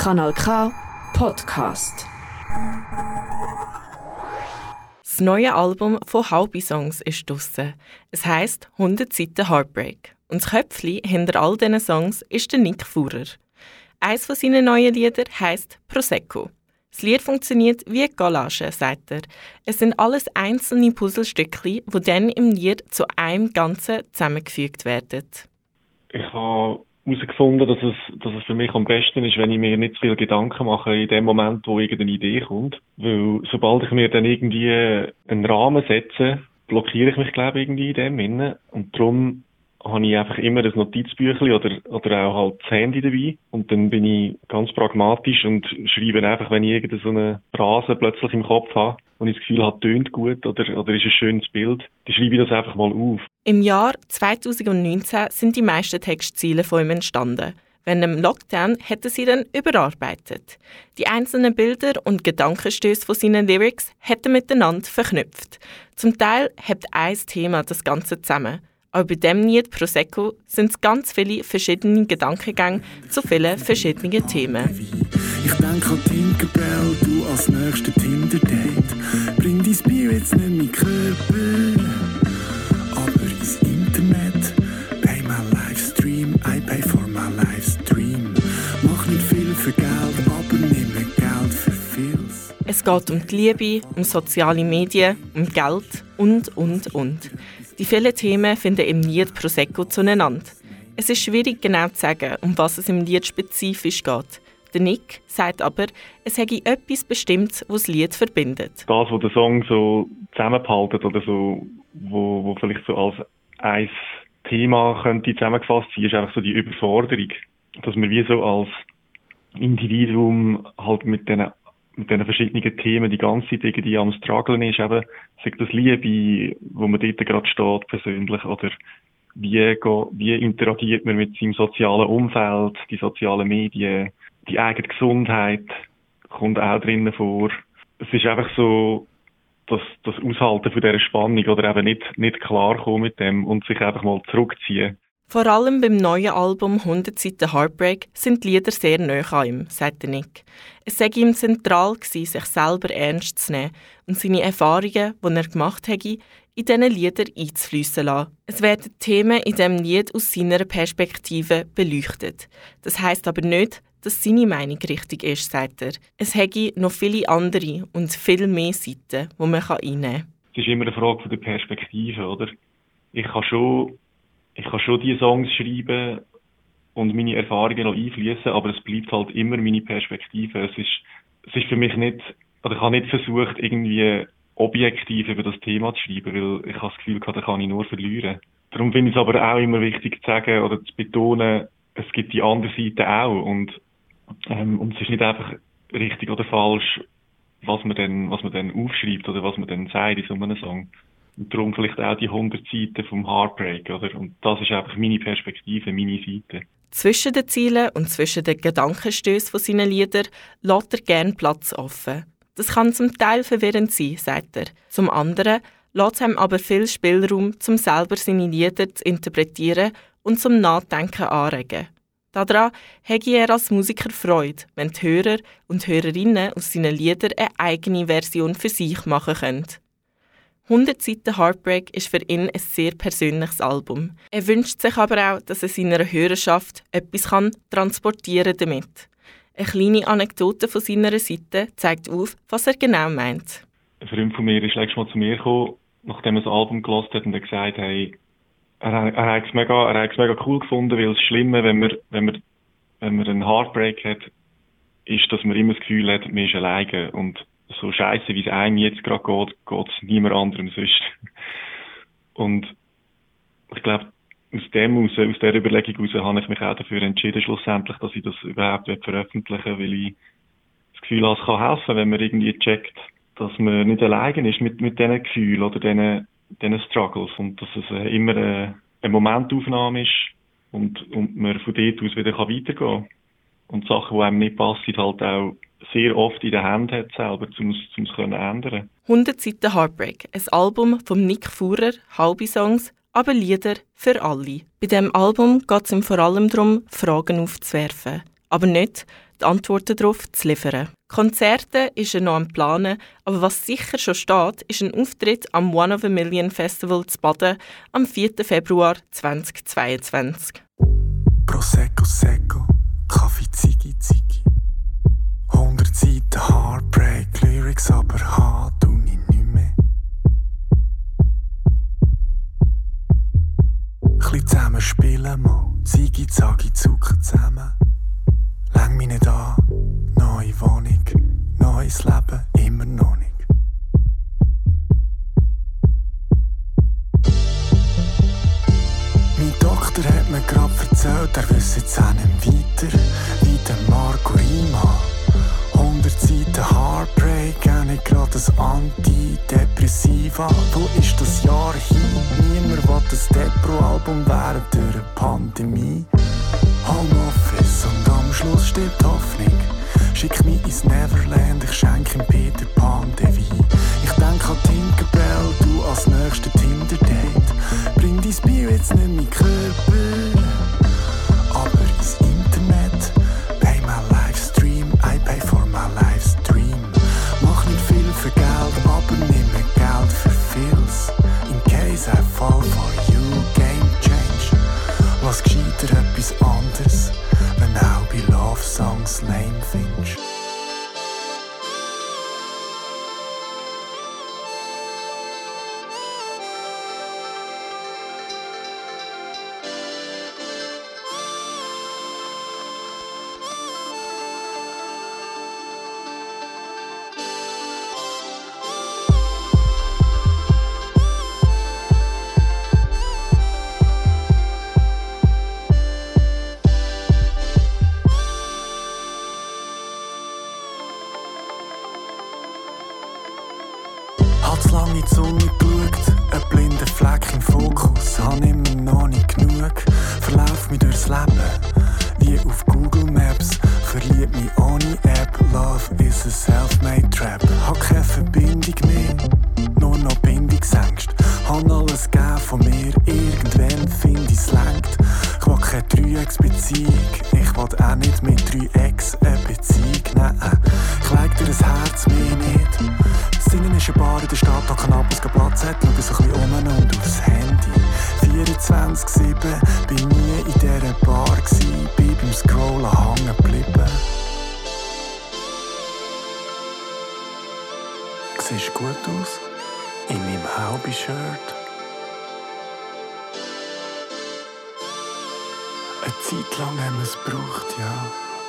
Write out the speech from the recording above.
Kanal K Podcast. Das neue Album von Halbi Songs ist draussen. Es heisst 100 Seiten Heartbreak. Und das Köpfchen hinter all diesen Songs ist der Nick Fuhrer. Eines von seinen neuen Liedern heisst Prosecco. Das Lied funktioniert wie Gallage, sagt er. Es sind alles einzelne Puzzlestückchen, die dann im Lied zu einem Ganzen zusammengefügt werden. Ich habe herausgefunden, dass es, dass es für mich am besten ist, wenn ich mir nicht zu viel Gedanken mache in dem Moment, wo irgendeine Idee kommt. Weil sobald ich mir dann irgendwie einen Rahmen setze, blockiere ich mich, glaube ich, irgendwie in dem Innen. Und darum habe ich einfach immer ein Notizbüchlein oder, oder auch halt das Handy dabei. Und dann bin ich ganz pragmatisch und schreibe einfach, wenn ich irgendeine so eine Phrase plötzlich im Kopf habe und ich das Gefühl habe, tönt gut oder, oder ist ein schönes Bild, dann schreibe ich das einfach mal auf. Im Jahr 2019 sind die meisten Textziele von ihm entstanden. Während dem Lockdown hätte sie dann überarbeitet. Die einzelnen Bilder und Gedankenstöße von seinen Lyrics hätten miteinander verknüpft. Zum Teil hat ein Thema das Ganze zusammen. Aber bei dem Lied Prosecco sind es ganz viele verschiedene Gedankengänge zu vielen verschiedenen Themen. Ich denke an Tinkerbell, du als nächster Tinder-Date. Bring dein Bier jetzt nicht in meinen Körper, aber ins Internet. Pay my Livestream, I pay for my Livestream. Mach nicht viel für Geld, aber nimm Geld für vieles. Es geht um die Liebe, um soziale Medien, um Geld und, und, und. Die vielen Themen finden im Lied Prosecco zueinander. Es ist schwierig genau zu sagen, um was es im Lied spezifisch geht. Der Nick sagt aber, es hätte etwas Bestimmtes, was das Lied verbindet. Das, was der Song so zusammenhaltet oder so, wo, wo vielleicht so als ein Thema könnte zusammengefasst sein, ist einfach so die Überforderung. Dass man wie so als Individuum halt mit diesen mit diesen verschiedenen Themen die ganze Zeit irgendwie am struggeln ist, eben, sagt das Liebe, wo man dort gerade steht, persönlich, oder wie, wie interagiert man mit seinem sozialen Umfeld, die sozialen Medien, die eigene Gesundheit kommt auch drinnen vor. Es ist einfach so, dass das Aushalten von dieser Spannung oder eben nicht, nicht klarkommen mit dem und sich einfach mal zurückziehen. Vor allem beim neuen Album 100 Seiten Heartbreak sind die Lieder sehr nahe an ihm, sagt Nick. Es sei ihm zentral gewesen, sich selber ernst zu nehmen und seine Erfahrungen, die er gemacht hätte, in diesen Lieder einzufließen lassen. Es werden Themen in diesem Lied aus seiner Perspektive beleuchtet. Das heißt aber nicht, dass seine Meinung richtig ist, sagt er. Es hätte noch viele andere und viel mehr Seiten, die man einnehmen kann. Es ist immer eine Frage der Perspektive, oder? Ich kann schon ich kann schon die Songs schreiben und meine Erfahrungen noch einfließen, aber es bleibt halt immer meine Perspektive. Es ist, es ist für mich nicht, oder ich habe nicht versucht, irgendwie objektiv über das Thema zu schreiben, weil ich habe das Gefühl gehabt, da kann ich nur verlieren. Darum finde ich es aber auch immer wichtig zu sagen oder zu betonen, es gibt die andere Seite auch und, ähm, und es ist nicht einfach richtig oder falsch, was man dann, was man dann aufschreibt oder was man dann sagt in so einem Song. Und darum vielleicht auch die 100 Seiten vom Heartbreak, oder? Und das ist einfach meine Perspektive, meine Seite. Zwischen den Zielen und zwischen den Gedankenstößen von seinen Liedern lässt er gerne Platz offen. Das kann zum Teil verwirrend sein, sagt er. Zum anderen lässt ihm aber viel Spielraum, um selber seine Lieder zu interpretieren und zum Nachdenken anregen. Daran hätte er als Musiker Freude, wenn die Hörer und Hörerinnen aus seinen Liedern eine eigene Version für sich machen können. 100 Seiten Heartbreak ist für ihn ein sehr persönliches Album. Er wünscht sich aber auch, dass er seiner Hörerschaft etwas kann transportieren damit. Eine kleine Anekdote von seiner Seite zeigt auf, was er genau meint. Ein Freund von mir ist letztes Mal zu mir gekommen, nachdem er das Album gelost hat und gesagt, hey, er, hat es mega, er hat es mega cool gefunden, weil das Schlimme, wenn man, wenn man, wenn man einen Heartbreak hat, ist, dass man immer das Gefühl hat, man ist alleine und so scheiße, wie es einem jetzt gerade geht, geht es niemand anderem sonst. Und ich glaube, aus dem aus, aus der Überlegung heraus habe ich mich auch dafür entschieden, schlussendlich, dass ich das überhaupt veröffentlichen will, weil ich das Gefühl habe, es kann helfen, wenn man irgendwie checkt, dass man nicht allein ist mit, mit diesen Gefühlen oder diesen, diesen Struggles und dass es äh, immer eine, eine Momentaufnahme ist und, und man von dort aus wieder weitergehen kann. Und Sachen, die einem nicht passen, halt auch sehr oft in der Hand hat selber, um es zu ändern. 100 Seiten Heartbreak, ein Album von Nick Fuhrer, halbe Songs, aber Lieder für alle. Bei dem Album geht es ihm vor allem darum, Fragen aufzuwerfen. Aber nicht, die Antworten darauf zu liefern. Konzerte ist er noch am Planen, aber was sicher schon steht, ist ein Auftritt am One of a Million Festival zu Baden am 4. Februar 2022. Prosecco Secco, Kaffee Ziggy Ziggy. 100 Seiten Heartbreak, Lyrics aber hart und ich nicht mehr. Chli zusammen spielen mal, Ziggy Zaggy zucken zusammen. Mich nicht an, neue Wohnung, neues Leben, immer noch nicht. Mein Doktor hat mir grad erzählt, er wisse jetzt auch nicht weiter, wie der Marco Rima. 100 Seiten Heartbreak, auch nicht grad ein Antidepressiva. Wo ist das Jahr hin? Niemand will das Depro-Album während der Pandemie. songs Lane Finch. Zu lange in die Sonne geschaut, ein blinder Fleck im Fokus. Hab immer noch nicht genug, verlauf mich durchs Leben. Wie auf Google Maps, verlieb mich ohne App. Love is a self-made trap. Hab keine Verbindung mehr, nur noch Bindungsängste. Hab alles gegeben von mir, irgendwann find ich's längt. Ich will keine Dreiecksbeziehung, ich will auch nicht mit drei 2007 bin nie in dieser Bar gsi, bin beim Scrollen hängen geblieben. Siehst gut aus, in meinem Haubi-Shirt. Eine Zeit lang haben wir es gebraucht, ja.